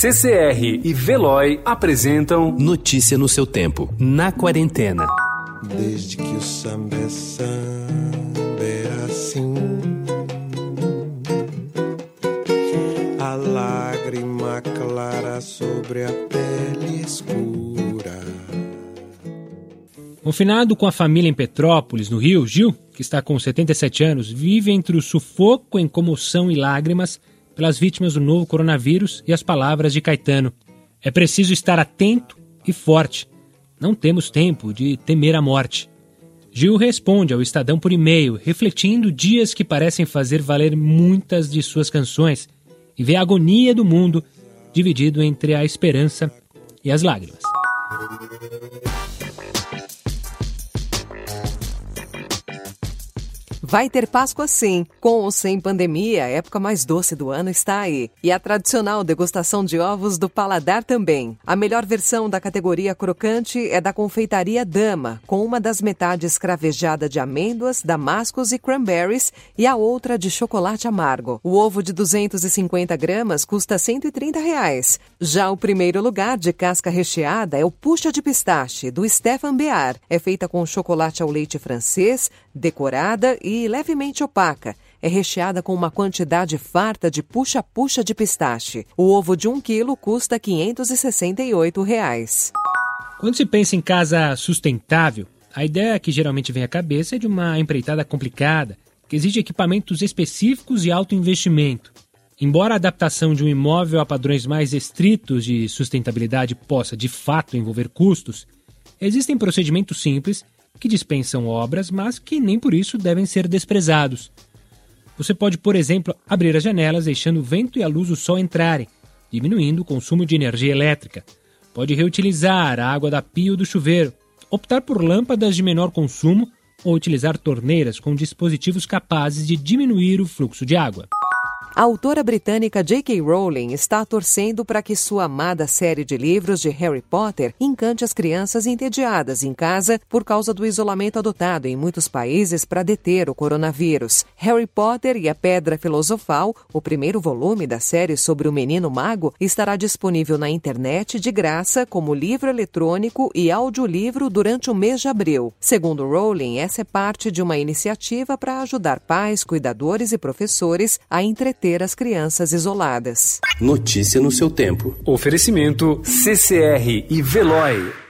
CCR e Veloy apresentam Notícia no seu tempo, na quarentena. Desde que o samba é samba é assim. A lágrima clara sobre a pele escura. Confinado com a família em Petrópolis, no Rio, Gil, que está com 77 anos, vive entre o sufoco em comoção e lágrimas pelas vítimas do novo coronavírus e as palavras de Caetano. É preciso estar atento e forte. Não temos tempo de temer a morte. Gil responde ao Estadão por e-mail, refletindo dias que parecem fazer valer muitas de suas canções e vê a agonia do mundo dividido entre a esperança e as lágrimas. Vai ter Páscoa sim. Com ou sem pandemia, a época mais doce do ano está aí. E a tradicional degustação de ovos do paladar também. A melhor versão da categoria crocante é da confeitaria Dama, com uma das metades cravejada de amêndoas, damascos e cranberries e a outra de chocolate amargo. O ovo de 250 gramas custa 130 reais. Já o primeiro lugar de casca recheada é o puxa de pistache, do Stefan Bear. É feita com chocolate ao leite francês, decorada e levemente opaca. É recheada com uma quantidade farta de puxa-puxa de pistache. O ovo de 1 quilo custa 568 reais. Quando se pensa em casa sustentável, a ideia que geralmente vem à cabeça é de uma empreitada complicada, que exige equipamentos específicos e alto investimento. Embora a adaptação de um imóvel a padrões mais estritos de sustentabilidade possa de fato envolver custos, existem procedimentos simples que dispensam obras, mas que nem por isso devem ser desprezados. Você pode, por exemplo, abrir as janelas deixando o vento e a luz do sol entrarem, diminuindo o consumo de energia elétrica. Pode reutilizar a água da pia ou do chuveiro, optar por lâmpadas de menor consumo ou utilizar torneiras com dispositivos capazes de diminuir o fluxo de água. A autora britânica J.K. Rowling está torcendo para que sua amada série de livros de Harry Potter encante as crianças entediadas em casa por causa do isolamento adotado em muitos países para deter o coronavírus. Harry Potter e a Pedra Filosofal, o primeiro volume da série sobre o menino mago, estará disponível na internet de graça como livro eletrônico e audiolivro durante o mês de abril. Segundo Rowling, essa é parte de uma iniciativa para ajudar pais, cuidadores e professores a entreter ter as crianças isoladas. Notícia no seu tempo. Oferecimento CCR e Veloy.